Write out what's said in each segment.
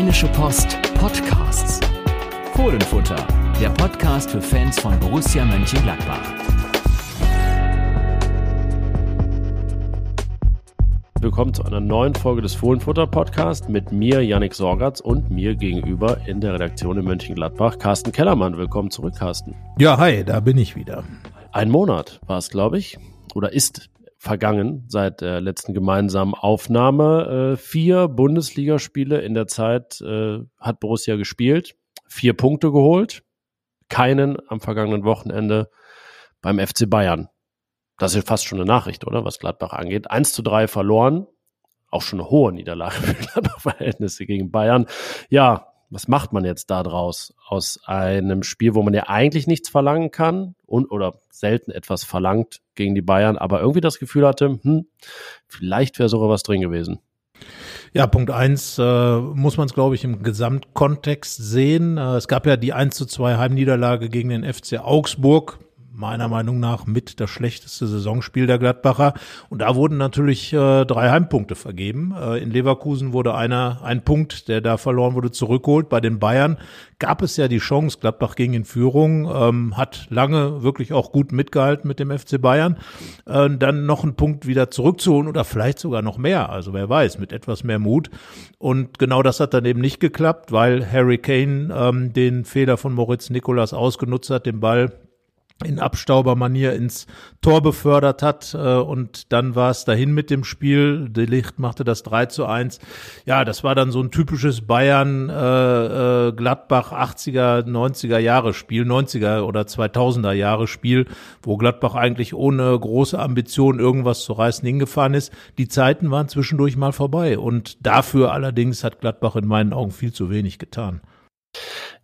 Rheinische Post Podcasts. Fohlenfutter, der Podcast für Fans von Borussia Mönchengladbach. Willkommen zu einer neuen Folge des Fohlenfutter Podcasts mit mir, Yannick Sorgatz, und mir gegenüber in der Redaktion in Mönchengladbach, Carsten Kellermann. Willkommen zurück, Carsten. Ja, hi, da bin ich wieder. Ein Monat war es, glaube ich, oder ist vergangen seit der letzten gemeinsamen Aufnahme. Äh, vier Bundesligaspiele in der Zeit äh, hat Borussia gespielt, vier Punkte geholt, keinen am vergangenen Wochenende beim FC Bayern. Das ist fast schon eine Nachricht, oder? Was Gladbach angeht. 1 zu 3 verloren. Auch schon eine hohe Niederlage für Gladbach-Verhältnisse gegen Bayern. Ja, was macht man jetzt da draus aus einem Spiel, wo man ja eigentlich nichts verlangen kann und oder selten etwas verlangt gegen die Bayern, aber irgendwie das Gefühl hatte, hm, vielleicht wäre sogar was drin gewesen. Ja, Punkt eins äh, muss man es, glaube ich, im Gesamtkontext sehen. Äh, es gab ja die 1 zu 2 Heimniederlage gegen den FC Augsburg meiner Meinung nach mit das schlechteste Saisonspiel der Gladbacher. Und da wurden natürlich äh, drei Heimpunkte vergeben. Äh, in Leverkusen wurde einer, ein Punkt, der da verloren wurde, zurückgeholt. Bei den Bayern gab es ja die Chance, Gladbach ging in Führung, ähm, hat lange wirklich auch gut mitgehalten mit dem FC Bayern, äh, dann noch einen Punkt wieder zurückzuholen oder vielleicht sogar noch mehr. Also wer weiß, mit etwas mehr Mut. Und genau das hat dann eben nicht geklappt, weil Harry Kane ähm, den Fehler von Moritz Nikolas ausgenutzt hat, den Ball in Abstaubermanier ins Tor befördert hat äh, und dann war es dahin mit dem Spiel. De Licht machte das 3 zu 1. Ja, das war dann so ein typisches Bayern äh, äh, Gladbach 80er, 90er Jahre Spiel, 90er oder 2000er Jahre Spiel, wo Gladbach eigentlich ohne große Ambition irgendwas zu reißen hingefahren ist. Die Zeiten waren zwischendurch mal vorbei und dafür allerdings hat Gladbach in meinen Augen viel zu wenig getan.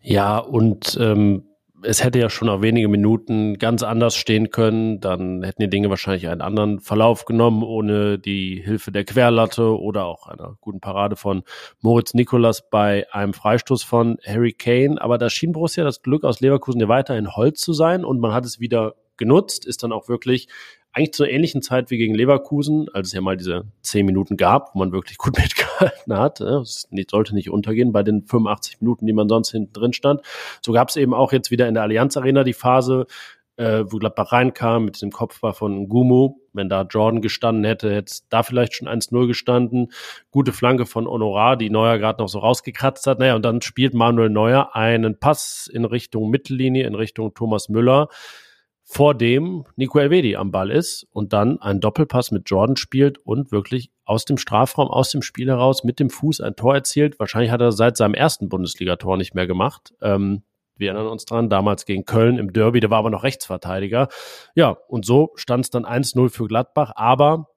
Ja, und ähm es hätte ja schon nach wenige Minuten ganz anders stehen können. Dann hätten die Dinge wahrscheinlich einen anderen Verlauf genommen, ohne die Hilfe der Querlatte oder auch einer guten Parade von Moritz Nikolas bei einem Freistoß von Harry Kane. Aber da schien Borussia das Glück aus Leverkusen ja weiterhin Holz zu sein und man hat es wieder genutzt, ist dann auch wirklich eigentlich zur ähnlichen Zeit wie gegen Leverkusen, als es ja mal diese zehn Minuten gab, wo man wirklich gut mitgehalten hat. Es sollte nicht untergehen bei den 85 Minuten, die man sonst hinten drin stand. So gab es eben auch jetzt wieder in der Allianz Arena die Phase, äh, wo Gladbach reinkam mit dem Kopfball von Gumu. Wenn da Jordan gestanden hätte, hätte es da vielleicht schon 1-0 gestanden. Gute Flanke von Honorar, die Neuer gerade noch so rausgekratzt hat. Naja, und dann spielt Manuel Neuer einen Pass in Richtung Mittellinie, in Richtung Thomas Müller vor dem Nico Elvedi am Ball ist und dann einen Doppelpass mit Jordan spielt und wirklich aus dem Strafraum, aus dem Spiel heraus mit dem Fuß ein Tor erzielt. Wahrscheinlich hat er seit seinem ersten Bundesligator nicht mehr gemacht. Ähm, wir erinnern uns dran, damals gegen Köln im Derby, der war aber noch Rechtsverteidiger. Ja, und so stand es dann 1-0 für Gladbach, aber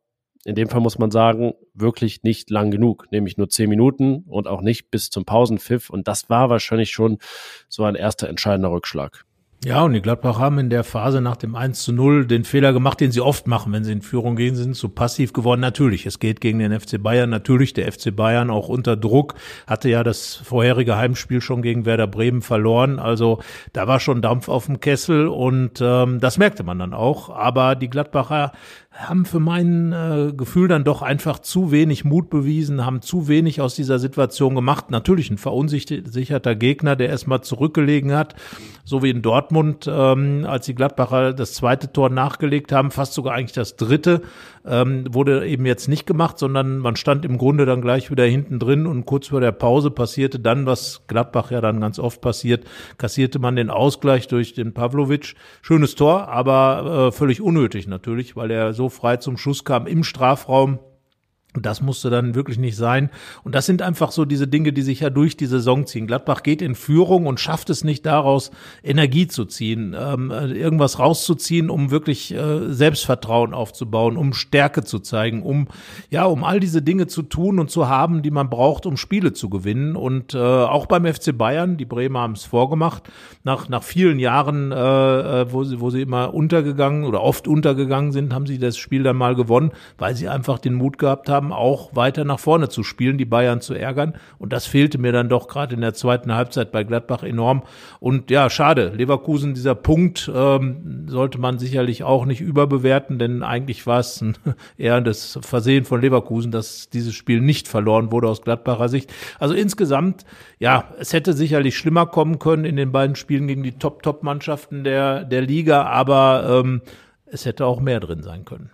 in dem Fall muss man sagen, wirklich nicht lang genug, nämlich nur zehn Minuten und auch nicht bis zum Pausenpfiff. Und das war wahrscheinlich schon so ein erster entscheidender Rückschlag. Ja, und die Gladbach haben in der Phase nach dem 1 zu 0 den Fehler gemacht, den sie oft machen, wenn sie in Führung gehen, sind zu passiv geworden. Natürlich, es geht gegen den FC Bayern. Natürlich, der FC Bayern auch unter Druck, hatte ja das vorherige Heimspiel schon gegen Werder Bremen verloren. Also da war schon Dampf auf dem Kessel und ähm, das merkte man dann auch. Aber die Gladbacher haben für mein äh, Gefühl dann doch einfach zu wenig Mut bewiesen, haben zu wenig aus dieser Situation gemacht. Natürlich ein verunsicherter Gegner, der erstmal zurückgelegen hat, so wie in Dortmund, ähm, als die Gladbacher das zweite Tor nachgelegt haben, fast sogar eigentlich das dritte, ähm, wurde eben jetzt nicht gemacht, sondern man stand im Grunde dann gleich wieder hinten drin und kurz vor der Pause passierte dann, was Gladbach ja dann ganz oft passiert, kassierte man den Ausgleich durch den Pavlovic. Schönes Tor, aber äh, völlig unnötig natürlich, weil er so frei zum Schuss kam im Strafraum. Das musste dann wirklich nicht sein. Und das sind einfach so diese Dinge, die sich ja durch die Saison ziehen. Gladbach geht in Führung und schafft es nicht daraus, Energie zu ziehen, ähm, äh, irgendwas rauszuziehen, um wirklich äh, Selbstvertrauen aufzubauen, um Stärke zu zeigen, um ja, um all diese Dinge zu tun und zu haben, die man braucht, um Spiele zu gewinnen. Und äh, auch beim FC Bayern, die Bremer haben es vorgemacht, nach, nach vielen Jahren, äh, äh, wo, sie, wo sie immer untergegangen oder oft untergegangen sind, haben sie das Spiel dann mal gewonnen, weil sie einfach den Mut gehabt haben, haben, auch weiter nach vorne zu spielen, die Bayern zu ärgern. Und das fehlte mir dann doch gerade in der zweiten Halbzeit bei Gladbach enorm. Und ja, schade. Leverkusen, dieser Punkt ähm, sollte man sicherlich auch nicht überbewerten, denn eigentlich war es ein, eher das Versehen von Leverkusen, dass dieses Spiel nicht verloren wurde aus Gladbacher Sicht. Also insgesamt, ja, es hätte sicherlich schlimmer kommen können in den beiden Spielen gegen die Top-Top-Mannschaften der, der Liga, aber ähm, es hätte auch mehr drin sein können.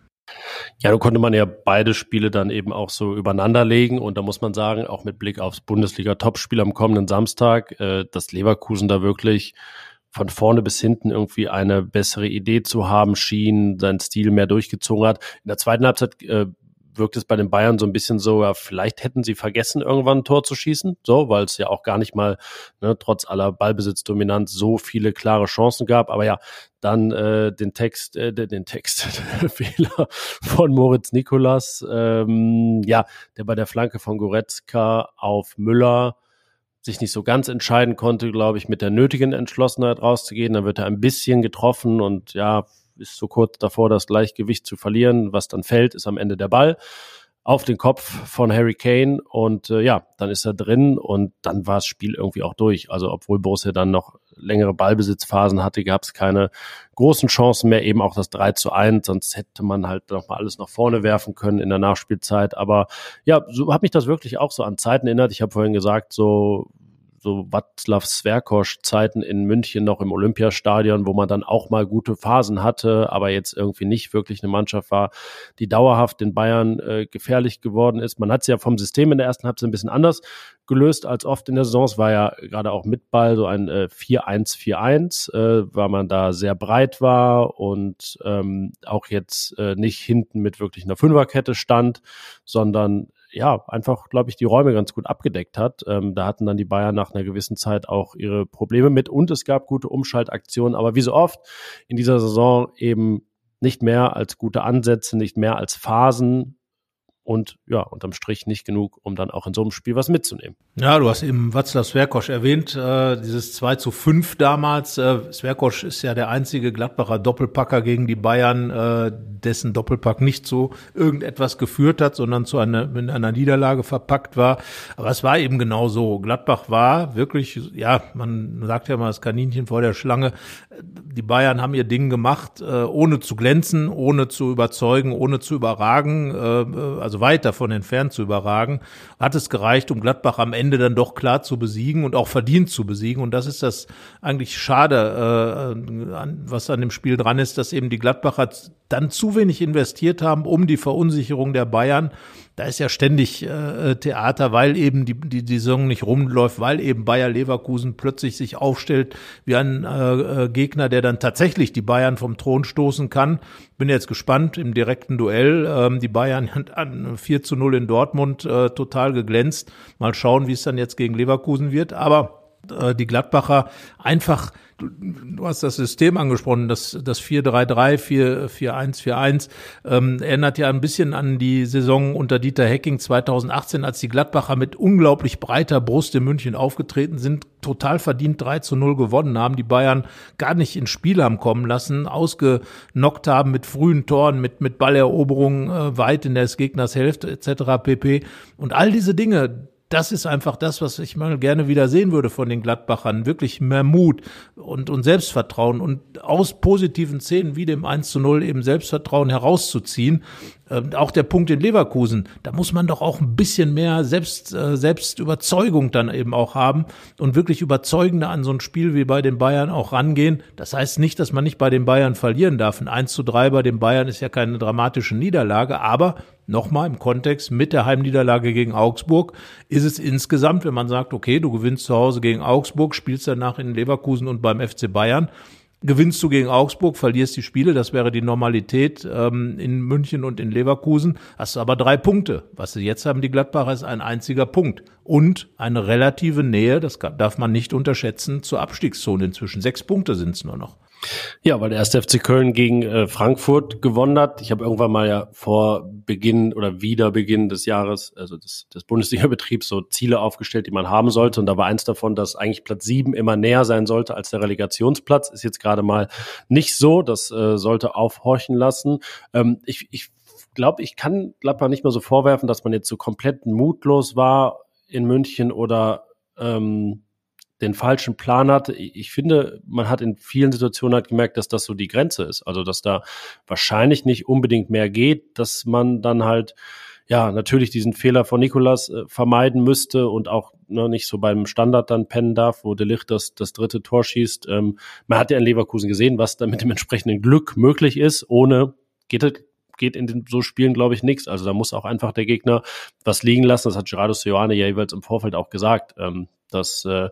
Ja, da konnte man ja beide Spiele dann eben auch so übereinander legen und da muss man sagen, auch mit Blick aufs Bundesliga-Topspiel am kommenden Samstag, äh, dass Leverkusen da wirklich von vorne bis hinten irgendwie eine bessere Idee zu haben schien, seinen Stil mehr durchgezogen hat. In der zweiten Halbzeit äh, wirkt es bei den Bayern so ein bisschen so, ja, vielleicht hätten sie vergessen, irgendwann ein Tor zu schießen, so, weil es ja auch gar nicht mal, ne, trotz aller Ballbesitzdominanz so viele klare Chancen gab. Aber ja, dann äh, den Text, äh, den Text, Fehler von Moritz Nikolas, ähm, ja, der bei der Flanke von Goretzka auf Müller sich nicht so ganz entscheiden konnte, glaube ich, mit der nötigen Entschlossenheit rauszugehen. Dann wird er ein bisschen getroffen und ja, ist so kurz davor, das Gleichgewicht zu verlieren. Was dann fällt, ist am Ende der Ball auf den Kopf von Harry Kane und äh, ja, dann ist er drin und dann war das Spiel irgendwie auch durch. Also obwohl Borussia dann noch längere Ballbesitzphasen hatte, gab es keine großen Chancen mehr, eben auch das 3 zu 1, sonst hätte man halt noch mal alles nach vorne werfen können in der Nachspielzeit. Aber ja, so hat mich das wirklich auch so an Zeiten erinnert. Ich habe vorhin gesagt, so so Václav Sverkosch Zeiten in München noch im Olympiastadion, wo man dann auch mal gute Phasen hatte, aber jetzt irgendwie nicht wirklich eine Mannschaft war, die dauerhaft den Bayern äh, gefährlich geworden ist. Man hat es ja vom System in der ersten Halbzeit ein bisschen anders gelöst als oft in der Saison. Es war ja gerade auch mit Ball so ein äh, 4-1-4-1, äh, weil man da sehr breit war und ähm, auch jetzt äh, nicht hinten mit wirklich einer Fünferkette stand, sondern ja, einfach, glaube ich, die Räume ganz gut abgedeckt hat. Ähm, da hatten dann die Bayern nach einer gewissen Zeit auch ihre Probleme mit und es gab gute Umschaltaktionen, aber wie so oft in dieser Saison eben nicht mehr als gute Ansätze, nicht mehr als Phasen, und ja, unterm Strich nicht genug, um dann auch in so einem Spiel was mitzunehmen. Ja, du hast eben Václav Sverkosch erwähnt, äh, dieses 2 zu 5 damals. Äh, Sverkosch ist ja der einzige Gladbacher Doppelpacker gegen die Bayern, äh, dessen Doppelpack nicht zu irgendetwas geführt hat, sondern zu einer, in einer Niederlage verpackt war. Aber es war eben genau so. Gladbach war wirklich, ja, man sagt ja mal das Kaninchen vor der Schlange. Die Bayern haben ihr Ding gemacht, äh, ohne zu glänzen, ohne zu überzeugen, ohne zu überragen. Äh, also also weit davon entfernt zu überragen, hat es gereicht, um Gladbach am Ende dann doch klar zu besiegen und auch verdient zu besiegen. Und das ist das eigentlich schade, äh, was an dem Spiel dran ist, dass eben die Gladbacher dann zu wenig investiert haben, um die Verunsicherung der Bayern da ist ja ständig äh, Theater, weil eben die, die, die Saison nicht rumläuft, weil eben Bayer Leverkusen plötzlich sich aufstellt wie ein äh, äh Gegner, der dann tatsächlich die Bayern vom Thron stoßen kann. Bin jetzt gespannt im direkten Duell. Ähm, die Bayern an 4 zu 0 in Dortmund äh, total geglänzt. Mal schauen, wie es dann jetzt gegen Leverkusen wird. Aber äh, die Gladbacher einfach Du, du hast das System angesprochen, das, das 4-3-3, 4-1-4-1, ähm, erinnert ja ein bisschen an die Saison unter Dieter Hecking 2018, als die Gladbacher mit unglaublich breiter Brust in München aufgetreten sind, total verdient 3 zu 0 gewonnen haben, die Bayern gar nicht ins Spiel haben kommen lassen, ausgenockt haben mit frühen Toren, mit, mit Balleroberungen äh, weit in des Gegners Hälfte etc. pp. Und all diese Dinge, das ist einfach das, was ich mal gerne wieder sehen würde von den Gladbachern. Wirklich mehr Mut und, und Selbstvertrauen und aus positiven Szenen wie dem 1 zu 0 eben Selbstvertrauen herauszuziehen. Ähm, auch der Punkt in Leverkusen, da muss man doch auch ein bisschen mehr Selbst, äh, Selbstüberzeugung dann eben auch haben und wirklich überzeugender an so ein Spiel wie bei den Bayern auch rangehen. Das heißt nicht, dass man nicht bei den Bayern verlieren darf. Ein 1 zu 3 bei den Bayern ist ja keine dramatische Niederlage, aber nochmal im Kontext mit der Heimniederlage gegen Augsburg ist es insgesamt, wenn man sagt, okay, du gewinnst zu Hause gegen Augsburg, spielst danach in Leverkusen und beim FC Bayern, gewinnst du gegen Augsburg, verlierst die Spiele, das wäre die Normalität ähm, in München und in Leverkusen, hast du aber drei Punkte. Was sie jetzt haben, die Gladbacher, ist ein einziger Punkt und eine relative Nähe, das darf man nicht unterschätzen, zur Abstiegszone inzwischen. Sechs Punkte sind es nur noch. Ja, weil der erste FC Köln gegen äh, Frankfurt gewonnen hat. Ich habe irgendwann mal ja vor Beginn oder wieder Beginn des Jahres, also des, des Bundesliga-Betriebs, so Ziele aufgestellt, die man haben sollte. Und da war eins davon, dass eigentlich Platz sieben immer näher sein sollte als der Relegationsplatz. Ist jetzt gerade mal nicht so. Das äh, sollte aufhorchen lassen. Ähm, ich, ich glaube, ich kann Gladbach nicht mehr so vorwerfen, dass man jetzt so komplett mutlos war in München oder ähm, den falschen Plan hatte. Ich finde, man hat in vielen Situationen halt gemerkt, dass das so die Grenze ist. Also, dass da wahrscheinlich nicht unbedingt mehr geht, dass man dann halt ja, natürlich diesen Fehler von Nikolas äh, vermeiden müsste und auch ne, nicht so beim Standard dann pennen darf, wo De das, das dritte Tor schießt. Ähm, man hat ja in Leverkusen gesehen, was da mit dem entsprechenden Glück möglich ist. Ohne geht, geht in den, so Spielen, glaube ich, nichts. Also da muss auch einfach der Gegner was liegen lassen. Das hat Gerardo Seoane ja jeweils im Vorfeld auch gesagt, ähm, dass äh,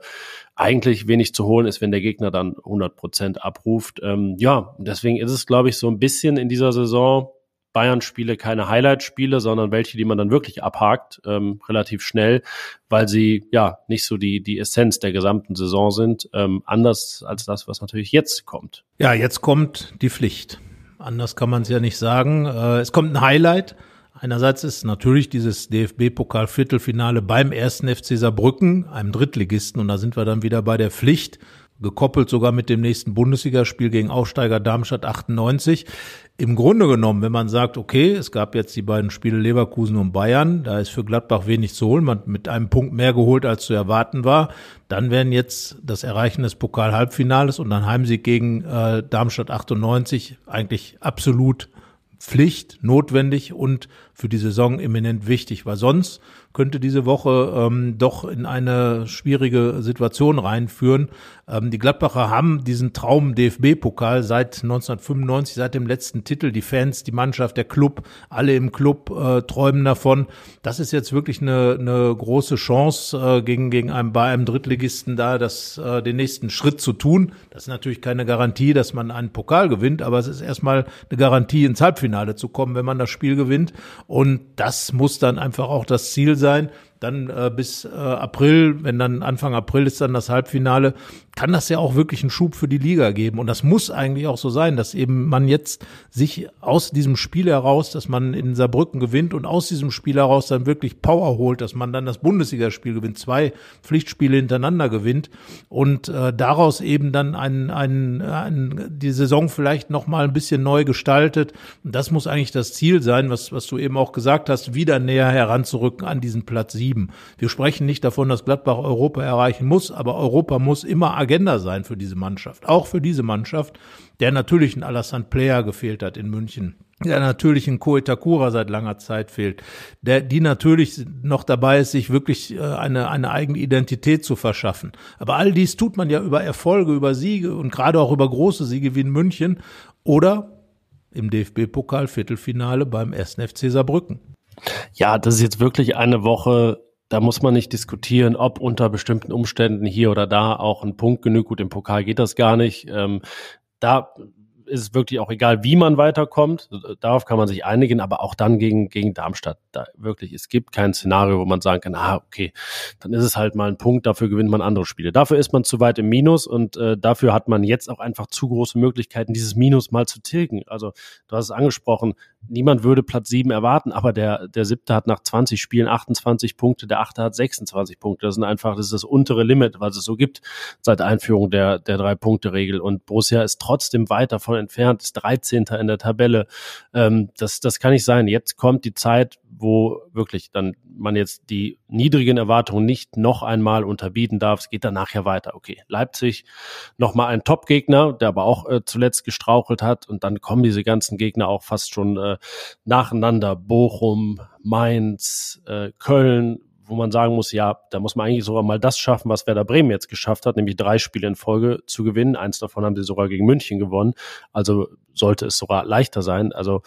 eigentlich wenig zu holen ist, wenn der Gegner dann 100 Prozent abruft. Ähm, ja, deswegen ist es, glaube ich, so ein bisschen in dieser Saison Bayern-Spiele keine Highlight-Spiele, sondern welche, die man dann wirklich abhakt, ähm, relativ schnell, weil sie ja nicht so die, die Essenz der gesamten Saison sind, ähm, anders als das, was natürlich jetzt kommt. Ja, jetzt kommt die Pflicht. Anders kann man es ja nicht sagen. Äh, es kommt ein Highlight. Einerseits ist natürlich dieses DFB-Pokal-Viertelfinale beim ersten FC Saarbrücken, einem Drittligisten, und da sind wir dann wieder bei der Pflicht gekoppelt sogar mit dem nächsten Bundesligaspiel gegen Aufsteiger Darmstadt 98. Im Grunde genommen, wenn man sagt, okay, es gab jetzt die beiden Spiele Leverkusen und Bayern, da ist für Gladbach wenig zu holen, man hat mit einem Punkt mehr geholt, als zu erwarten war, dann wären jetzt das Erreichen des Pokal-Halbfinales und dann Heimsieg gegen äh, Darmstadt 98 eigentlich absolut Pflicht, notwendig und für die Saison eminent wichtig, weil sonst könnte diese Woche ähm, doch in eine schwierige Situation reinführen. Ähm, die Gladbacher haben diesen Traum DFB-Pokal seit 1995, seit dem letzten Titel. Die Fans, die Mannschaft, der Club, alle im Club äh, träumen davon. Das ist jetzt wirklich eine, eine große Chance äh, gegen, gegen einen, bei einem Drittligisten da, das, äh, den nächsten Schritt zu tun. Das ist natürlich keine Garantie, dass man einen Pokal gewinnt, aber es ist erstmal eine Garantie, ins Halbfinale zu kommen, wenn man das Spiel gewinnt. Und das muss dann einfach auch das Ziel sein sein, dann äh, bis äh, April, wenn dann Anfang April ist dann das Halbfinale, kann das ja auch wirklich einen Schub für die Liga geben. Und das muss eigentlich auch so sein, dass eben man jetzt sich aus diesem Spiel heraus, dass man in Saarbrücken gewinnt und aus diesem Spiel heraus dann wirklich Power holt, dass man dann das Bundesligaspiel gewinnt, zwei Pflichtspiele hintereinander gewinnt und äh, daraus eben dann ein, ein, ein, die Saison vielleicht noch mal ein bisschen neu gestaltet. Und das muss eigentlich das Ziel sein, was, was du eben auch gesagt hast, wieder näher heranzurücken an diesen Platz sieben. Wir sprechen nicht davon, dass Gladbach Europa erreichen muss, aber Europa muss immer Agenda sein für diese Mannschaft. Auch für diese Mannschaft, der natürlich ein Alassane Player gefehlt hat in München der natürlich in Koetakura seit langer Zeit fehlt, der, die natürlich noch dabei ist, sich wirklich äh, eine, eine eigene Identität zu verschaffen. Aber all dies tut man ja über Erfolge, über Siege und gerade auch über große Siege wie in München oder im DFB-Pokal Viertelfinale beim 1. FC Saarbrücken. Ja, das ist jetzt wirklich eine Woche, da muss man nicht diskutieren, ob unter bestimmten Umständen hier oder da auch ein Punkt genug. Gut, im Pokal geht das gar nicht. Ähm, da ist es wirklich auch egal, wie man weiterkommt. Darauf kann man sich einigen, aber auch dann gegen, gegen Darmstadt. Da wirklich, es gibt kein Szenario, wo man sagen kann, ah, okay, dann ist es halt mal ein Punkt, dafür gewinnt man andere Spiele. Dafür ist man zu weit im Minus und äh, dafür hat man jetzt auch einfach zu große Möglichkeiten, dieses Minus mal zu tilgen. Also, du hast es angesprochen, niemand würde Platz sieben erwarten, aber der, der siebte hat nach 20 Spielen 28 Punkte, der achte hat 26 Punkte. Das sind einfach, das ist das untere Limit, was es so gibt seit Einführung der, der Drei-Punkte-Regel. Und Borussia ist trotzdem weit davon entfernt, ist 13. in der Tabelle. Ähm, das, das kann nicht sein. Jetzt kommt die Zeit, wo wirklich dann man jetzt die niedrigen Erwartungen nicht noch einmal unterbieten darf. Es geht danach ja weiter. Okay, Leipzig nochmal ein Top-Gegner, der aber auch äh, zuletzt gestrauchelt hat. Und dann kommen diese ganzen Gegner auch fast schon äh, nacheinander. Bochum, Mainz, äh, Köln, wo man sagen muss, ja, da muss man eigentlich sogar mal das schaffen, was Werder Bremen jetzt geschafft hat, nämlich drei Spiele in Folge zu gewinnen. Eins davon haben sie sogar gegen München gewonnen. Also sollte es sogar leichter sein. Also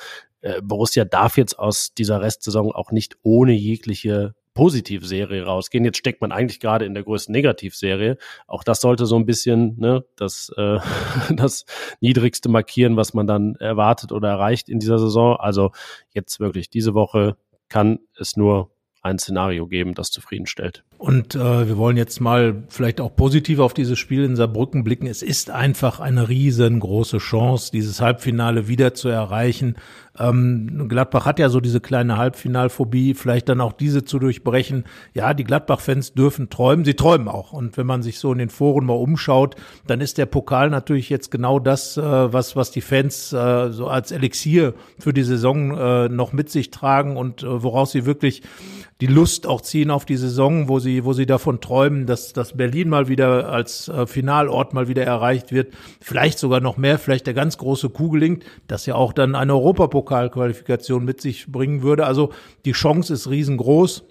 äh, Borussia darf jetzt aus dieser Restsaison auch nicht ohne jegliche Positivserie rausgehen. Jetzt steckt man eigentlich gerade in der größten Negativserie. Auch das sollte so ein bisschen ne, das, äh, das Niedrigste markieren, was man dann erwartet oder erreicht in dieser Saison. Also jetzt wirklich diese Woche kann es nur ein Szenario geben, das zufriedenstellt. Und äh, wir wollen jetzt mal vielleicht auch positiv auf dieses Spiel in Saarbrücken blicken. Es ist einfach eine riesengroße Chance, dieses Halbfinale wieder zu erreichen. Ähm, Gladbach hat ja so diese kleine Halbfinalphobie, vielleicht dann auch diese zu durchbrechen. Ja, die Gladbach-Fans dürfen träumen, sie träumen auch. Und wenn man sich so in den Foren mal umschaut, dann ist der Pokal natürlich jetzt genau das, äh, was, was die Fans äh, so als Elixier für die Saison äh, noch mit sich tragen und äh, woraus sie wirklich die Lust auch ziehen auf die Saison, wo sie, wo sie davon träumen, dass, dass Berlin mal wieder als äh, Finalort mal wieder erreicht wird. Vielleicht sogar noch mehr, vielleicht der ganz große Kuh gelingt, dass ja auch dann eine Europapokalqualifikation mit sich bringen würde. Also die Chance ist riesengroß.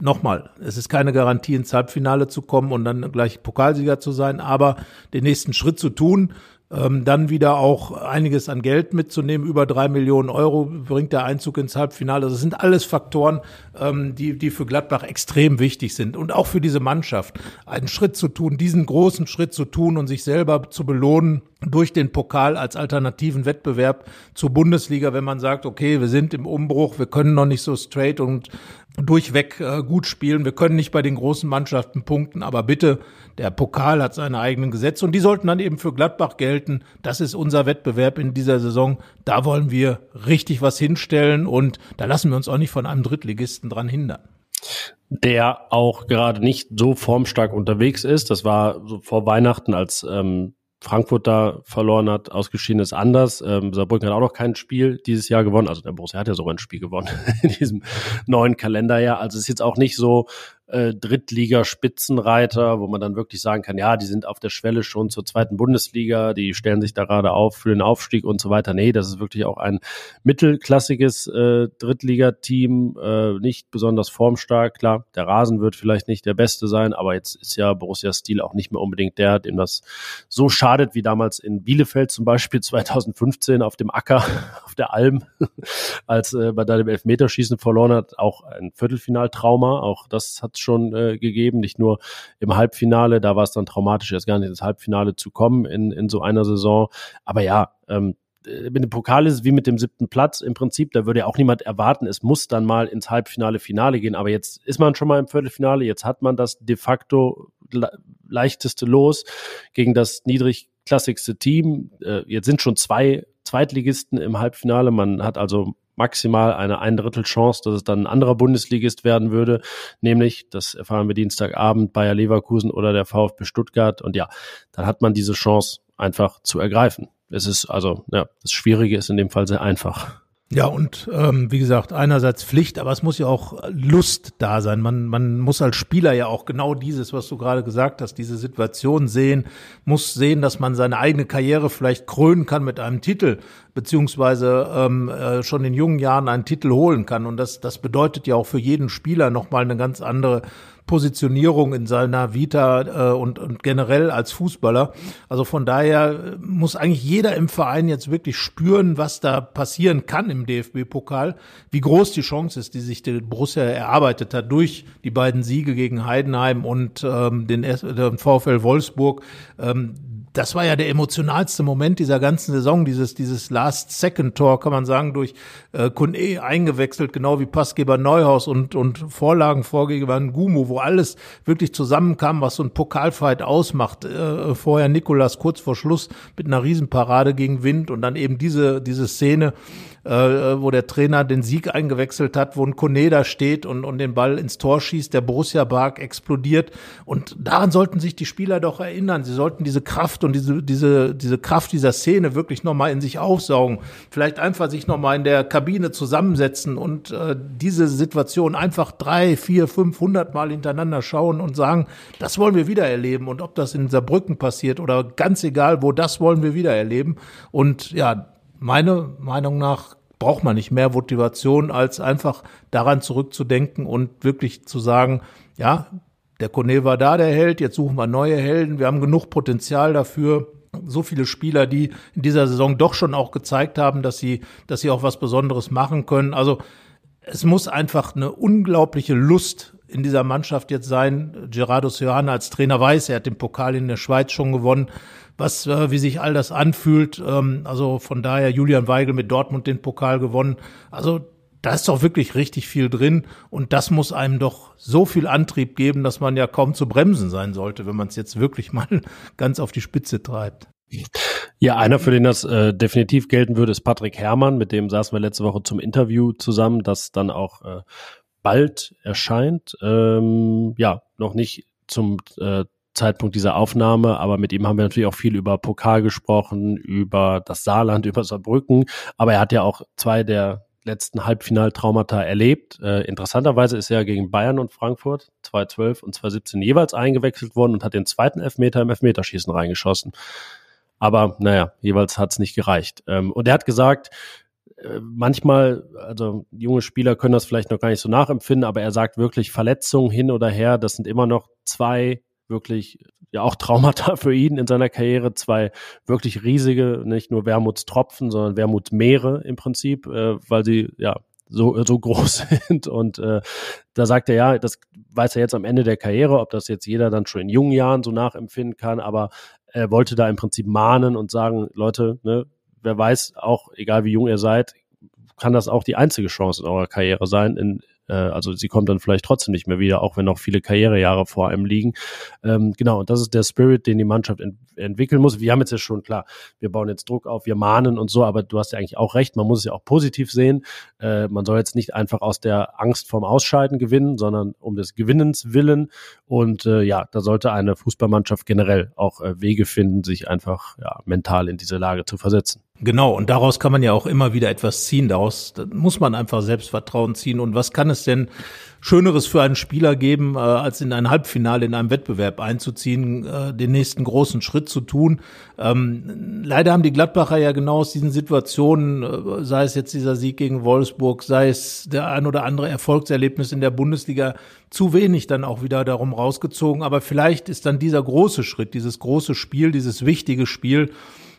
Nochmal, es ist keine Garantie, ins Halbfinale zu kommen und dann gleich Pokalsieger zu sein, aber den nächsten Schritt zu tun, ähm, dann wieder auch einiges an Geld mitzunehmen. Über drei Millionen Euro bringt der Einzug ins Halbfinale. Das sind alles Faktoren, ähm, die, die für Gladbach extrem wichtig sind. Und auch für diese Mannschaft. Einen Schritt zu tun, diesen großen Schritt zu tun und sich selber zu belohnen durch den Pokal als alternativen Wettbewerb zur Bundesliga, wenn man sagt, okay, wir sind im Umbruch, wir können noch nicht so straight und durchweg äh, gut spielen. Wir können nicht bei den großen Mannschaften punkten, aber bitte, der Pokal hat seine eigenen Gesetze und die sollten dann eben für Gladbach gelten. Das ist unser Wettbewerb in dieser Saison. Da wollen wir richtig was hinstellen und da lassen wir uns auch nicht von einem Drittligisten dran hindern der auch gerade nicht so formstark unterwegs ist. Das war so vor Weihnachten, als ähm, Frankfurt da verloren hat, ausgeschieden ist anders. Ähm, Saarbrücken hat auch noch kein Spiel dieses Jahr gewonnen. Also der Borussia hat ja sogar ein Spiel gewonnen in diesem neuen Kalenderjahr. Also es ist jetzt auch nicht so, äh, Drittligaspitzenreiter, wo man dann wirklich sagen kann, ja, die sind auf der Schwelle schon zur zweiten Bundesliga, die stellen sich da gerade auf für den Aufstieg und so weiter. Nee, das ist wirklich auch ein mittelklassiges äh, Drittligateam, äh, nicht besonders formstark. Klar, der Rasen wird vielleicht nicht der beste sein, aber jetzt ist ja Borussia Stil auch nicht mehr unbedingt der, dem das so schadet wie damals in Bielefeld zum Beispiel 2015 auf dem Acker, auf der Alm, als äh, bei deinem Elfmeterschießen verloren hat. Auch ein Viertelfinaltrauma, auch das hat schon äh, gegeben, nicht nur im Halbfinale, da war es dann traumatisch, erst gar nicht ins Halbfinale zu kommen in, in so einer Saison. Aber ja, ähm, äh, mit dem Pokal ist es wie mit dem siebten Platz im Prinzip. Da würde ja auch niemand erwarten, es muss dann mal ins Halbfinale, Finale gehen. Aber jetzt ist man schon mal im Viertelfinale. Jetzt hat man das de facto le leichteste Los gegen das niedrigklassigste Team. Äh, jetzt sind schon zwei Zweitligisten im Halbfinale. Man hat also maximal eine ein Drittel Chance, dass es dann ein anderer Bundesligist werden würde, nämlich, das erfahren wir Dienstagabend, Bayer Leverkusen oder der VfB Stuttgart. Und ja, dann hat man diese Chance einfach zu ergreifen. Es ist also, ja, das Schwierige ist in dem Fall sehr einfach. Ja, und ähm, wie gesagt, einerseits Pflicht, aber es muss ja auch Lust da sein. Man, man muss als Spieler ja auch genau dieses, was du gerade gesagt hast, diese Situation sehen, muss sehen, dass man seine eigene Karriere vielleicht krönen kann mit einem Titel, beziehungsweise ähm, äh, schon in jungen Jahren einen Titel holen kann. Und das, das bedeutet ja auch für jeden Spieler nochmal eine ganz andere Positionierung in seiner Vita äh, und, und generell als Fußballer. Also von daher muss eigentlich jeder im Verein jetzt wirklich spüren, was da passieren kann im DFB-Pokal, wie groß die Chance ist, die sich der Borussia erarbeitet hat durch die beiden Siege gegen Heidenheim und ähm, den, den VfL Wolfsburg. Ähm, das war ja der emotionalste Moment dieser ganzen Saison, dieses, dieses Last-Second-Tor, kann man sagen, durch äh, Kone eingewechselt, genau wie Passgeber Neuhaus und, und Vorlagenvorgeber Gumu, wo alles wirklich zusammenkam, was so ein Pokalfight ausmacht. Äh, vorher Nikolas kurz vor Schluss mit einer Riesenparade gegen Wind und dann eben diese, diese Szene, äh, wo der Trainer den Sieg eingewechselt hat, wo ein Kone da steht und, und den Ball ins Tor schießt, der Borussia Bark explodiert. Und daran sollten sich die Spieler doch erinnern. Sie sollten diese Kraft und diese, diese, diese Kraft dieser Szene wirklich nochmal in sich aufsaugen. Vielleicht einfach sich nochmal in der Kabine zusammensetzen und äh, diese Situation einfach drei, vier, fünfhundert Mal hintereinander schauen und sagen, das wollen wir wieder erleben. Und ob das in Saarbrücken passiert oder ganz egal wo, das wollen wir wieder erleben. Und ja, meine Meinung nach braucht man nicht mehr Motivation, als einfach daran zurückzudenken und wirklich zu sagen, ja, der Kone war da, der Held, jetzt suchen wir neue Helden, wir haben genug Potenzial dafür. So viele Spieler, die in dieser Saison doch schon auch gezeigt haben, dass sie, dass sie auch was Besonderes machen können. Also es muss einfach eine unglaubliche Lust in dieser Mannschaft jetzt sein. Gerardo Sejana als Trainer weiß, er hat den Pokal in der Schweiz schon gewonnen was, äh, wie sich all das anfühlt. Ähm, also von daher Julian Weigel mit Dortmund den Pokal gewonnen. Also da ist doch wirklich richtig viel drin und das muss einem doch so viel Antrieb geben, dass man ja kaum zu bremsen sein sollte, wenn man es jetzt wirklich mal ganz auf die Spitze treibt. Ja, einer, für den das äh, definitiv gelten würde, ist Patrick Herrmann. Mit dem saßen wir letzte Woche zum Interview zusammen, das dann auch äh, bald erscheint. Ähm, ja, noch nicht zum äh, Zeitpunkt dieser Aufnahme, aber mit ihm haben wir natürlich auch viel über Pokal gesprochen, über das Saarland, über Saarbrücken. Aber er hat ja auch zwei der letzten Halbfinaltraumata erlebt. Äh, interessanterweise ist er gegen Bayern und Frankfurt 2012 und 2017 jeweils eingewechselt worden und hat den zweiten Elfmeter im Elfmeterschießen reingeschossen. Aber naja, jeweils hat es nicht gereicht. Ähm, und er hat gesagt, äh, manchmal, also junge Spieler können das vielleicht noch gar nicht so nachempfinden, aber er sagt wirklich Verletzungen hin oder her, das sind immer noch zwei wirklich ja auch Traumata für ihn in seiner Karriere, zwei wirklich riesige, nicht nur Wermutstropfen, sondern Wermutsmeere im Prinzip, äh, weil sie ja so, so groß sind. Und äh, da sagt er ja, das weiß er jetzt am Ende der Karriere, ob das jetzt jeder dann schon in jungen Jahren so nachempfinden kann, aber er wollte da im Prinzip mahnen und sagen, Leute, ne, wer weiß, auch egal wie jung ihr seid, kann das auch die einzige Chance in eurer Karriere sein, in, äh, also sie kommt dann vielleicht trotzdem nicht mehr wieder, auch wenn noch viele Karrierejahre vor einem liegen. Ähm, genau, und das ist der Spirit, den die Mannschaft ent entwickeln muss. Wir haben jetzt ja schon klar, wir bauen jetzt Druck auf, wir mahnen und so, aber du hast ja eigentlich auch recht, man muss es ja auch positiv sehen. Äh, man soll jetzt nicht einfach aus der Angst vorm Ausscheiden gewinnen, sondern um des Gewinnens willen. Und äh, ja, da sollte eine Fußballmannschaft generell auch äh, Wege finden, sich einfach ja, mental in diese Lage zu versetzen. Genau, und daraus kann man ja auch immer wieder etwas ziehen. Daraus muss man einfach Selbstvertrauen ziehen. Und was kann es denn Schöneres für einen Spieler geben, äh, als in ein Halbfinale in einem Wettbewerb einzuziehen, äh, den nächsten großen Schritt zu tun? Ähm, leider haben die Gladbacher ja genau aus diesen Situationen, äh, sei es jetzt dieser Sieg gegen Wolfsburg, sei es der ein oder andere Erfolgserlebnis in der Bundesliga, zu wenig dann auch wieder darum rausgezogen. Aber vielleicht ist dann dieser große Schritt, dieses große Spiel, dieses wichtige Spiel,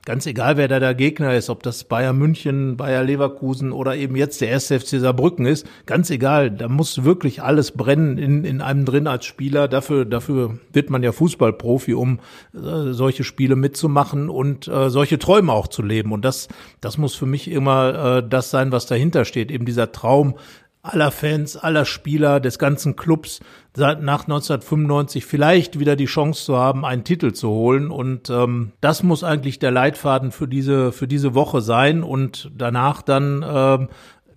ganz egal, wer da der Gegner ist, ob das Bayern München, Bayer Leverkusen oder eben jetzt der erste FC Saarbrücken ist, ganz egal, da muss wirklich alles brennen in, in einem drin als Spieler. Dafür, dafür wird man ja Fußballprofi, um äh, solche Spiele mitzumachen und äh, solche Träume auch zu leben. Und das, das muss für mich immer äh, das sein, was dahinter steht, eben dieser Traum, aller Fans, aller Spieler, des ganzen Clubs seit nach 1995 vielleicht wieder die Chance zu haben, einen Titel zu holen. Und ähm, das muss eigentlich der Leitfaden für diese für diese Woche sein und danach dann ähm,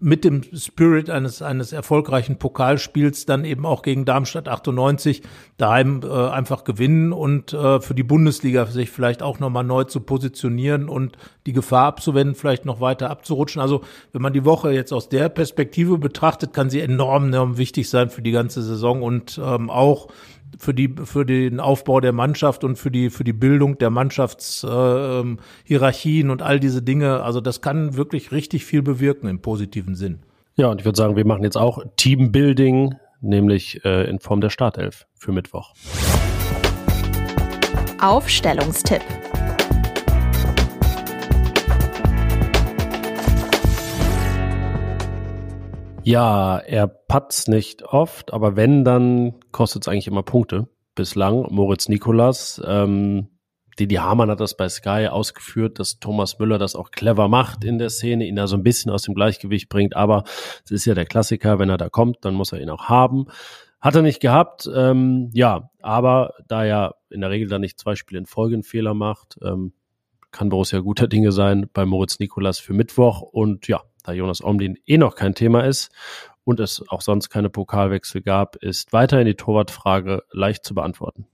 mit dem Spirit eines, eines erfolgreichen Pokalspiels dann eben auch gegen Darmstadt 98 daheim äh, einfach gewinnen und äh, für die Bundesliga sich vielleicht auch nochmal neu zu positionieren und die Gefahr abzuwenden, vielleicht noch weiter abzurutschen. Also wenn man die Woche jetzt aus der Perspektive betrachtet, kann sie enorm, enorm wichtig sein für die ganze Saison und ähm, auch für die für den Aufbau der Mannschaft und für die für die Bildung der Mannschaftshierarchien äh, und all diese Dinge. Also das kann wirklich richtig viel bewirken im positiven Sinn. Ja, und ich würde sagen, wir machen jetzt auch Teambuilding, nämlich äh, in Form der Startelf für Mittwoch. Aufstellungstipp. Ja, er patzt nicht oft, aber wenn, dann kostet es eigentlich immer Punkte bislang. Moritz Nikolas, ähm, Didi Hamann hat das bei Sky ausgeführt, dass Thomas Müller das auch clever macht in der Szene, ihn da so ein bisschen aus dem Gleichgewicht bringt, aber es ist ja der Klassiker, wenn er da kommt, dann muss er ihn auch haben. Hat er nicht gehabt, ähm, ja, aber da er in der Regel dann nicht zwei Spiele in Folge einen Fehler macht, ähm, kann Borussia guter Dinge sein bei Moritz Nikolas für Mittwoch und ja, da Jonas Omlin eh noch kein Thema ist und es auch sonst keine Pokalwechsel gab, ist weiterhin die Torwartfrage leicht zu beantworten.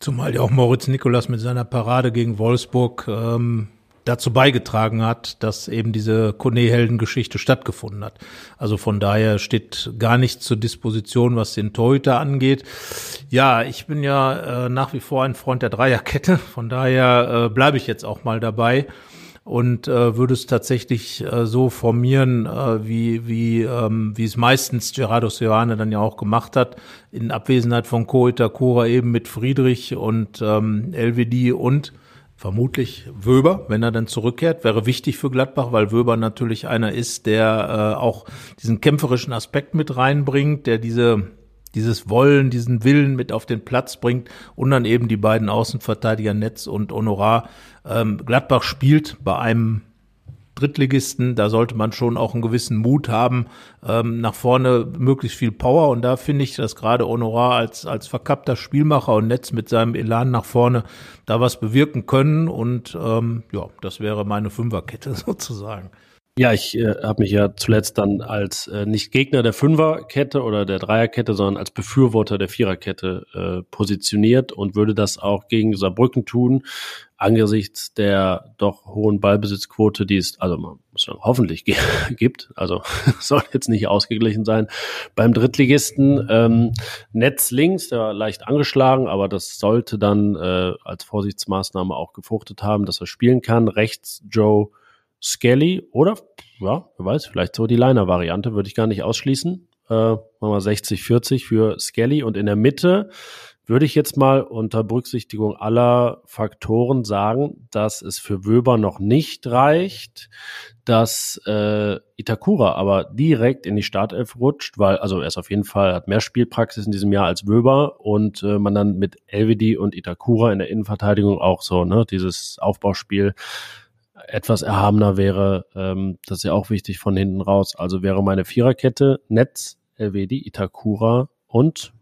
Zumal ja auch Moritz Nikolas mit seiner Parade gegen Wolfsburg ähm, dazu beigetragen hat, dass eben diese Kone-Helden-Geschichte stattgefunden hat. Also von daher steht gar nichts zur Disposition, was den Torhüter angeht. Ja, ich bin ja äh, nach wie vor ein Freund der Dreierkette, von daher äh, bleibe ich jetzt auch mal dabei und äh, würde es tatsächlich äh, so formieren, äh, wie, wie, ähm, wie es meistens Gerardo Seoane dann ja auch gemacht hat, in Abwesenheit von Ko Itakura eben mit Friedrich und ähm, LWD und vermutlich Wöber, wenn er dann zurückkehrt, wäre wichtig für Gladbach, weil Wöber natürlich einer ist, der äh, auch diesen kämpferischen Aspekt mit reinbringt, der diese dieses Wollen, diesen Willen mit auf den Platz bringt und dann eben die beiden Außenverteidiger Netz und Honorar ähm, Gladbach spielt bei einem Drittligisten. Da sollte man schon auch einen gewissen Mut haben, ähm, nach vorne möglichst viel Power. Und da finde ich, dass gerade Honorar als, als verkappter Spielmacher und Netz mit seinem Elan nach vorne da was bewirken können. Und ähm, ja, das wäre meine Fünferkette sozusagen. Ja, ich äh, habe mich ja zuletzt dann als äh, nicht Gegner der Fünferkette oder der Dreierkette, sondern als Befürworter der Viererkette äh, positioniert und würde das auch gegen Saarbrücken tun, angesichts der doch hohen Ballbesitzquote, die es also man muss sagen, hoffentlich gibt. Also soll jetzt nicht ausgeglichen sein. Beim Drittligisten ähm, Netz links, der war leicht angeschlagen, aber das sollte dann äh, als Vorsichtsmaßnahme auch gefruchtet haben, dass er spielen kann. Rechts Joe Skelly oder, ja, wer weiß, vielleicht so die Liner-Variante, würde ich gar nicht ausschließen. Äh, machen wir 60-40 für Skelly und in der Mitte würde ich jetzt mal unter Berücksichtigung aller Faktoren sagen, dass es für Wöber noch nicht reicht, dass äh, Itakura aber direkt in die Startelf rutscht, weil also er ist auf jeden Fall hat mehr Spielpraxis in diesem Jahr als Wöber und äh, man dann mit LVD und Itakura in der Innenverteidigung auch so ne dieses Aufbauspiel etwas erhabener wäre, ähm, das ist ja auch wichtig von hinten raus. Also wäre meine Viererkette Netz, LWD, Itakura und,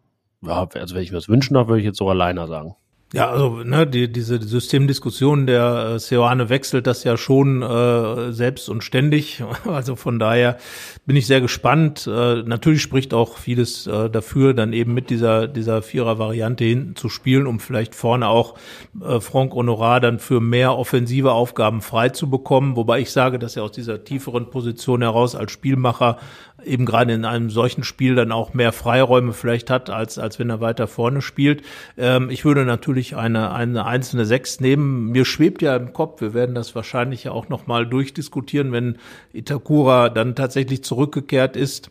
ja, also wenn ich mir das wünschen darf, würde ich jetzt sogar Leiner sagen. Ja, also ne, die, diese Systemdiskussion der äh, Seoane wechselt das ja schon äh, selbst und ständig. Also von daher bin ich sehr gespannt. Äh, natürlich spricht auch vieles äh, dafür, dann eben mit dieser dieser Vierer-Variante hinten zu spielen, um vielleicht vorne auch äh, Franck Honorat dann für mehr offensive Aufgaben frei zu bekommen. Wobei ich sage, dass er aus dieser tieferen Position heraus als Spielmacher eben gerade in einem solchen Spiel dann auch mehr Freiräume vielleicht hat, als, als wenn er weiter vorne spielt. Ähm, ich würde natürlich eine, eine einzelne Sechs nehmen. Mir schwebt ja im Kopf, wir werden das wahrscheinlich ja auch nochmal durchdiskutieren, wenn Itakura dann tatsächlich zurückgekehrt ist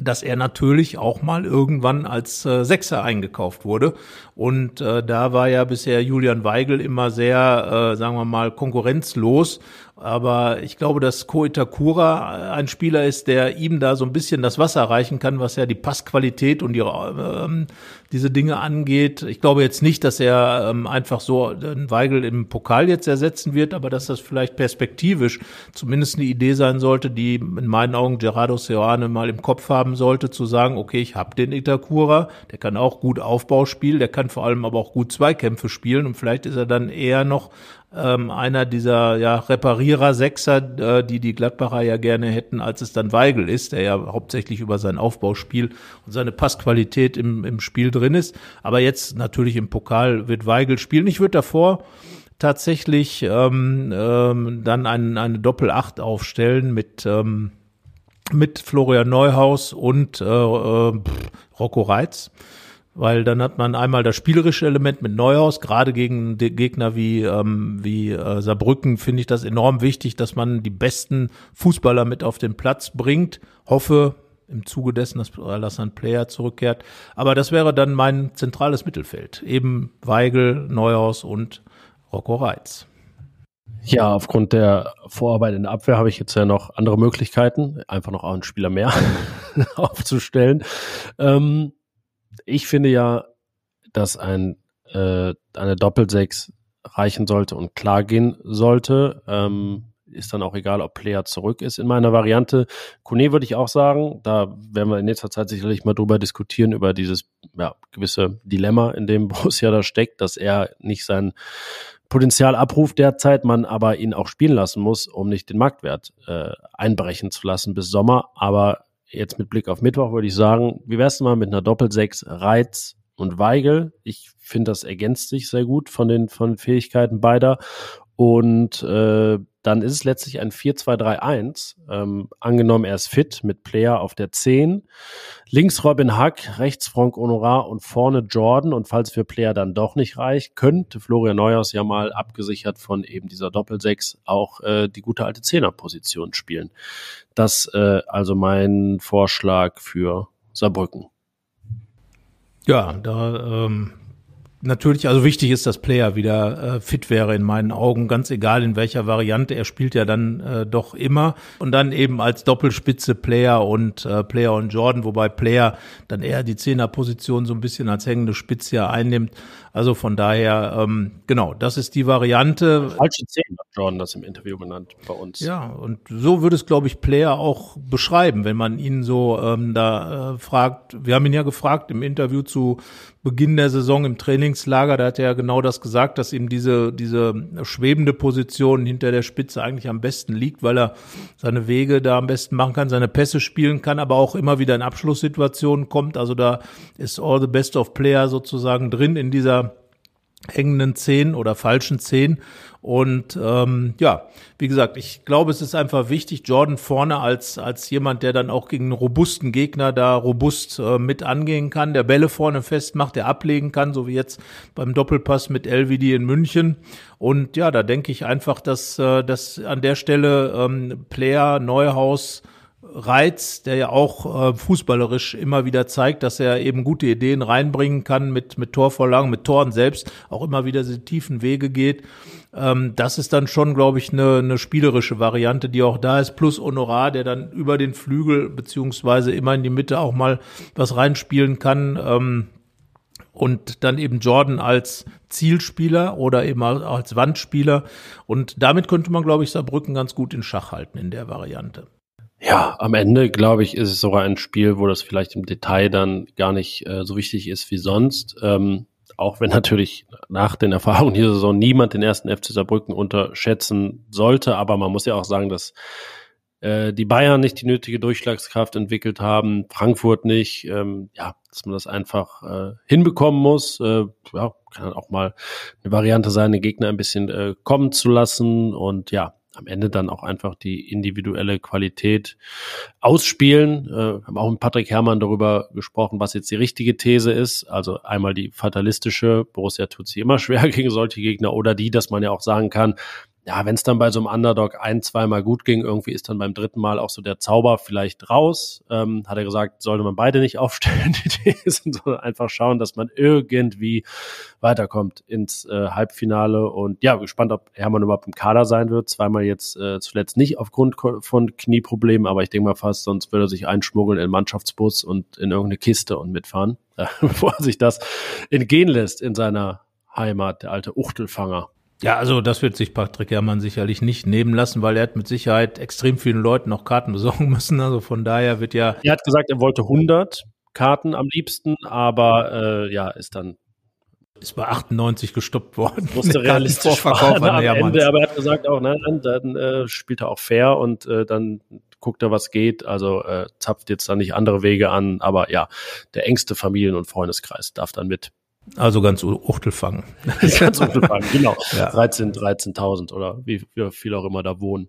dass er natürlich auch mal irgendwann als äh, Sechser eingekauft wurde. Und äh, da war ja bisher Julian Weigel immer sehr, äh, sagen wir mal, konkurrenzlos. Aber ich glaube, dass Ko Itakura ein Spieler ist, der ihm da so ein bisschen das Wasser reichen kann, was ja die Passqualität und die, ähm, diese Dinge angeht. Ich glaube jetzt nicht, dass er ähm, einfach so den Weigel im Pokal jetzt ersetzen wird, aber dass das vielleicht perspektivisch zumindest eine Idee sein sollte, die in meinen Augen Gerardo Seoane mal im Kopf haben sollte, zu sagen, okay, ich habe den Itakura, der kann auch gut Aufbau spielen, der kann vor allem aber auch gut Zweikämpfe spielen und vielleicht ist er dann eher noch ähm, einer dieser ja, Reparierer Sechser, äh, die die Gladbacher ja gerne hätten, als es dann Weigel ist, der ja hauptsächlich über sein Aufbauspiel und seine Passqualität im, im Spiel drin ist. Aber jetzt natürlich im Pokal wird Weigel spielen. Ich würde davor tatsächlich ähm, ähm, dann ein, eine Doppel-Acht aufstellen mit ähm, mit Florian Neuhaus und äh, äh, Rocco Reitz weil dann hat man einmal das spielerische Element mit Neuhaus, gerade gegen Gegner wie, ähm, wie äh, Saarbrücken finde ich das enorm wichtig, dass man die besten Fußballer mit auf den Platz bringt. Hoffe im Zuge dessen, dass Alassane Player zurückkehrt. Aber das wäre dann mein zentrales Mittelfeld. Eben Weigel, Neuhaus und Rocco Reitz. Ja, aufgrund der Vorarbeit in der Abwehr habe ich jetzt ja noch andere Möglichkeiten, einfach noch einen Spieler mehr aufzustellen. Ähm, ich finde ja, dass ein äh, eine Doppelsechs reichen sollte und klar gehen sollte. Ähm, ist dann auch egal, ob Player zurück ist in meiner Variante. Kone würde ich auch sagen, da werden wir in nächster Zeit sicherlich mal drüber diskutieren, über dieses ja, gewisse Dilemma, in dem Borussia da steckt, dass er nicht sein Potenzial abruft derzeit, man aber ihn auch spielen lassen muss, um nicht den Marktwert äh, einbrechen zu lassen bis Sommer. Aber jetzt mit Blick auf Mittwoch würde ich sagen, wie wär's denn mal mit einer Doppelsechs Reiz und Weigel? Ich finde, das ergänzt sich sehr gut von den von Fähigkeiten beider. Und äh, dann ist es letztlich ein 4-2-3-1. Ähm, angenommen, er ist fit mit Player auf der 10. Links Robin Hack, rechts Frank Honorar und vorne Jordan. Und falls für Player dann doch nicht reicht, könnte Florian Neuhaus ja mal abgesichert von eben dieser Doppelsechs auch äh, die gute alte Zehnerposition spielen. Das äh, also mein Vorschlag für Saarbrücken. Ja, da ähm, Natürlich, also wichtig ist, dass Player wieder äh, fit wäre in meinen Augen, ganz egal in welcher Variante. Er spielt ja dann äh, doch immer und dann eben als Doppelspitze Player und äh, Player und Jordan, wobei Player dann eher die Zehnerposition so ein bisschen als hängende Spitze einnimmt. Also von daher, ähm, genau, das ist die Variante. Falsche Zehn, hat Jordan das im Interview genannt bei uns. Ja, und so würde es, glaube ich, Player auch beschreiben, wenn man ihn so ähm, da äh, fragt. Wir haben ihn ja gefragt im Interview zu Beginn der Saison im Trainingslager, da hat er ja genau das gesagt, dass ihm diese, diese schwebende Position hinter der Spitze eigentlich am besten liegt, weil er seine Wege da am besten machen kann, seine Pässe spielen kann, aber auch immer wieder in Abschlusssituationen kommt. Also da ist all the best of Player sozusagen drin in dieser hängenden Zehn oder falschen Zehn. Und ähm, ja, wie gesagt, ich glaube, es ist einfach wichtig, Jordan vorne als als jemand, der dann auch gegen einen robusten Gegner da robust äh, mit angehen kann, der Bälle vorne festmacht, der ablegen kann, so wie jetzt beim Doppelpass mit LVD in München. Und ja, da denke ich einfach, dass äh, dass an der Stelle ähm, Player Neuhaus Reiz, der ja auch äh, fußballerisch immer wieder zeigt, dass er eben gute Ideen reinbringen kann mit, mit Torvorlagen, mit Toren selbst, auch immer wieder diese tiefen Wege geht. Ähm, das ist dann schon, glaube ich, eine, eine spielerische Variante, die auch da ist, plus Honorar, der dann über den Flügel beziehungsweise immer in die Mitte auch mal was reinspielen kann. Ähm, und dann eben Jordan als Zielspieler oder eben als Wandspieler. Und damit könnte man, glaube ich, Saarbrücken ganz gut in Schach halten in der Variante. Ja, am Ende, glaube ich, ist es sogar ein Spiel, wo das vielleicht im Detail dann gar nicht äh, so wichtig ist wie sonst. Ähm, auch wenn natürlich nach den Erfahrungen dieser Saison niemand den ersten FC Saarbrücken unterschätzen sollte. Aber man muss ja auch sagen, dass äh, die Bayern nicht die nötige Durchschlagskraft entwickelt haben, Frankfurt nicht. Ähm, ja, dass man das einfach äh, hinbekommen muss. Äh, ja, kann auch mal eine Variante sein, den Gegner ein bisschen äh, kommen zu lassen. Und ja, am Ende dann auch einfach die individuelle Qualität ausspielen. Äh, haben auch mit Patrick Herrmann darüber gesprochen, was jetzt die richtige These ist. Also einmal die fatalistische, Borussia tut sich immer schwer gegen solche Gegner oder die, dass man ja auch sagen kann, ja, wenn es dann bei so einem Underdog ein, zweimal gut ging, irgendwie ist dann beim dritten Mal auch so der Zauber vielleicht raus. Ähm, hat er gesagt, sollte man beide nicht aufstellen, die Thesen, sondern einfach schauen, dass man irgendwie weiterkommt ins äh, Halbfinale. Und ja, gespannt, ob Hermann überhaupt im Kader sein wird. Zweimal jetzt äh, zuletzt nicht aufgrund von Knieproblemen, aber ich denke mal fast, sonst würde er sich einschmuggeln in den Mannschaftsbus und in irgendeine Kiste und mitfahren, bevor er sich das entgehen lässt in seiner Heimat, der alte Uchtelfanger. Ja, also das wird sich Patrick Herrmann sicherlich nicht nehmen lassen, weil er hat mit Sicherheit extrem vielen Leuten noch Karten besorgen müssen. Also von daher wird ja. Er hat gesagt, er wollte 100 Karten am liebsten, aber äh, ja, ist dann ist bei 98 gestoppt worden. Musste realistisch verkaufen am Ende, aber er hat gesagt auch, nein, dann, dann äh, spielt er auch fair und äh, dann guckt er, was geht. Also äh, zapft jetzt da nicht andere Wege an, aber ja, der engste Familien- und Freundeskreis darf dann mit. Also ganz Uchtelfang. ganz Uchtelfang, genau. Ja. 13, 13.000 oder wie, wie viel auch immer da wohnen.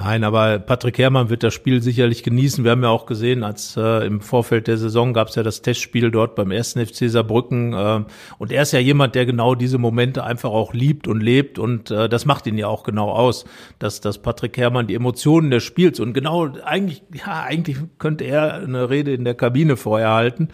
Nein, aber Patrick Herrmann wird das Spiel sicherlich genießen. Wir haben ja auch gesehen, als äh, im Vorfeld der Saison gab es ja das Testspiel dort beim ersten FC Saarbrücken. Äh, und er ist ja jemand, der genau diese Momente einfach auch liebt und lebt. Und äh, das macht ihn ja auch genau aus, dass, dass Patrick Herrmann die Emotionen des Spiels und genau eigentlich, ja, eigentlich könnte er eine Rede in der Kabine vorher halten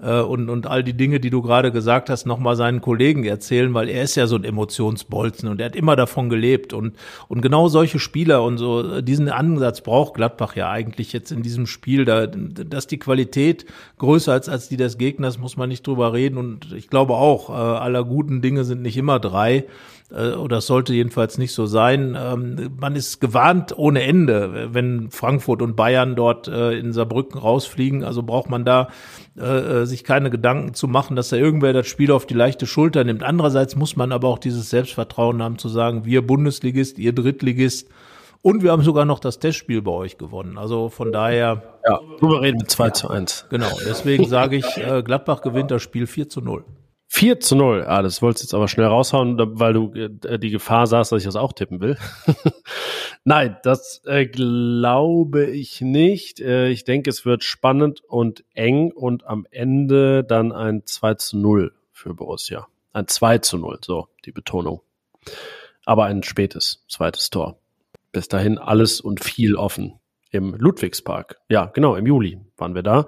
äh, und, und all die Dinge, die du gerade gesagt hast, nochmal seinen Kollegen erzählen, weil er ist ja so ein Emotionsbolzen und er hat immer davon gelebt. Und, und genau solche Spieler und so diesen Ansatz braucht Gladbach ja eigentlich jetzt in diesem Spiel. Da, dass die Qualität größer ist als die des Gegners, muss man nicht drüber reden. Und ich glaube auch, äh, aller guten Dinge sind nicht immer drei äh, oder es sollte jedenfalls nicht so sein. Ähm, man ist gewarnt ohne Ende, wenn Frankfurt und Bayern dort äh, in Saarbrücken rausfliegen. Also braucht man da äh, sich keine Gedanken zu machen, dass da irgendwer das Spiel auf die leichte Schulter nimmt. Andererseits muss man aber auch dieses Selbstvertrauen haben zu sagen, wir Bundesligist, ihr Drittligist, und wir haben sogar noch das Testspiel bei euch gewonnen. Also von daher. Ja, souverän mit 2 zu 1. Genau, deswegen sage ich, äh, Gladbach gewinnt das Spiel 4 zu 0. 4 zu 0. Ah, das wolltest du jetzt aber schnell raushauen, weil du äh, die Gefahr sahst, dass ich das auch tippen will. Nein, das äh, glaube ich nicht. Äh, ich denke, es wird spannend und eng und am Ende dann ein 2 zu 0 für Borussia. Ein 2 zu 0, so die Betonung. Aber ein spätes zweites Tor bis dahin alles und viel offen im Ludwigspark. Ja, genau, im Juli waren wir da.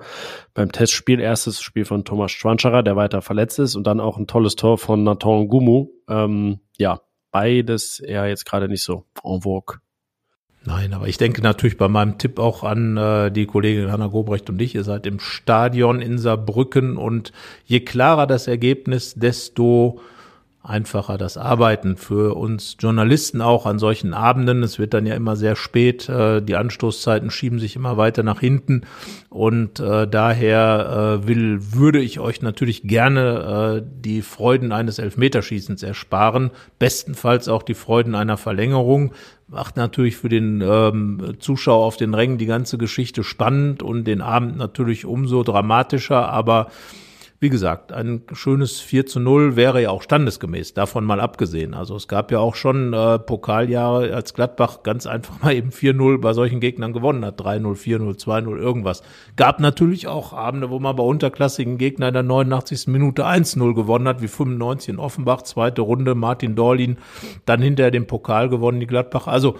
Beim Testspiel, erstes Spiel von Thomas Schwanscherer, der weiter verletzt ist und dann auch ein tolles Tor von Nathan Gumu. Ähm, ja, beides eher jetzt gerade nicht so en vogue. Nein, aber ich denke natürlich bei meinem Tipp auch an äh, die Kollegin Hanna Gobrecht und dich. Ihr seid im Stadion in Saarbrücken und je klarer das Ergebnis, desto einfacher das Arbeiten für uns Journalisten auch an solchen Abenden. Es wird dann ja immer sehr spät, äh, die Anstoßzeiten schieben sich immer weiter nach hinten und äh, daher äh, will, würde ich euch natürlich gerne die Freuden eines Elfmeterschießens ersparen, bestenfalls auch die Freuden einer Verlängerung. Macht natürlich für den ähm, Zuschauer auf den Rängen die ganze Geschichte spannend und den Abend natürlich umso dramatischer, aber wie gesagt, ein schönes 4 zu 0 wäre ja auch standesgemäß, davon mal abgesehen. Also es gab ja auch schon äh, Pokaljahre, als Gladbach ganz einfach mal eben 4-0 bei solchen Gegnern gewonnen hat. 3-0, 4-0, 2-0, irgendwas. Gab natürlich auch Abende, wo man bei unterklassigen Gegnern in der 89. Minute 1-0 gewonnen hat, wie 95 in Offenbach, zweite Runde, Martin Dorlin, dann hinterher den Pokal gewonnen, die Gladbach. Also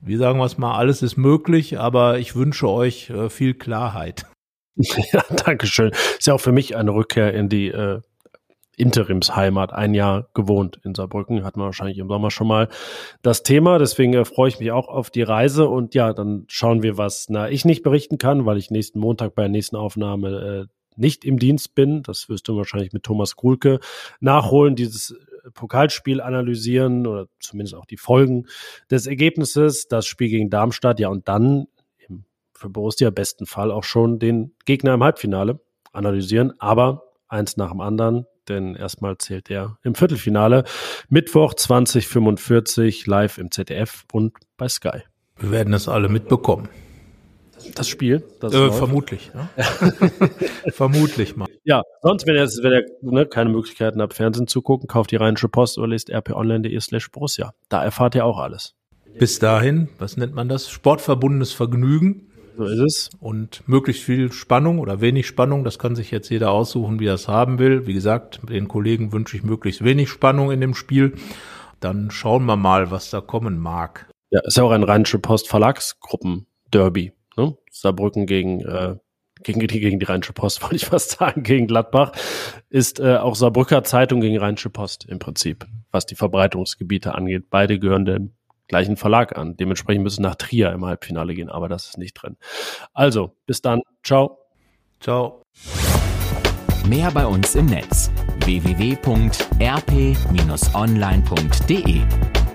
wie sagen wir es mal, alles ist möglich, aber ich wünsche euch äh, viel Klarheit. Ja, Dankeschön. Ist ja auch für mich eine Rückkehr in die äh, Interimsheimat. Ein Jahr gewohnt in Saarbrücken, hatten wir wahrscheinlich im Sommer schon mal das Thema. Deswegen äh, freue ich mich auch auf die Reise und ja, dann schauen wir, was na, ich nicht berichten kann, weil ich nächsten Montag bei der nächsten Aufnahme äh, nicht im Dienst bin. Das wirst du wahrscheinlich mit Thomas Kuhlke nachholen, dieses äh, Pokalspiel analysieren oder zumindest auch die Folgen des Ergebnisses, das Spiel gegen Darmstadt, ja, und dann für Borussia besten Fall auch schon den Gegner im Halbfinale analysieren, aber eins nach dem anderen, denn erstmal zählt er im Viertelfinale. Mittwoch 2045 live im ZDF und bei Sky. Wir werden es alle mitbekommen. Das Spiel? Das äh, vermutlich. Ne? vermutlich mal. Ja, sonst, wenn ihr, wenn ihr ne, keine Möglichkeiten habt, Fernsehen zu gucken, kauft die Rheinische Post oder lest rponline.de slash Borussia. Da erfahrt ihr auch alles. Bis dahin, was nennt man das? Sportverbundenes Vergnügen. So ist es. Und möglichst viel Spannung oder wenig Spannung, das kann sich jetzt jeder aussuchen, wie er es haben will. Wie gesagt, den Kollegen wünsche ich möglichst wenig Spannung in dem Spiel. Dann schauen wir mal, was da kommen mag. Ja, ist ja auch ein Rheinische Post Verlagsgruppen Derby. Ne? Saarbrücken gegen äh, gegen die, gegen die Rheinische Post, wollte ich fast sagen, gegen Gladbach, ist äh, auch Saarbrücker Zeitung gegen Rheinische Post im Prinzip, was die Verbreitungsgebiete angeht. Beide gehören dem gleichen Verlag an. Dementsprechend müssen nach Trier im Halbfinale gehen, aber das ist nicht drin. Also, bis dann. Ciao. Ciao. Mehr bei uns im Netz www.rp-online.de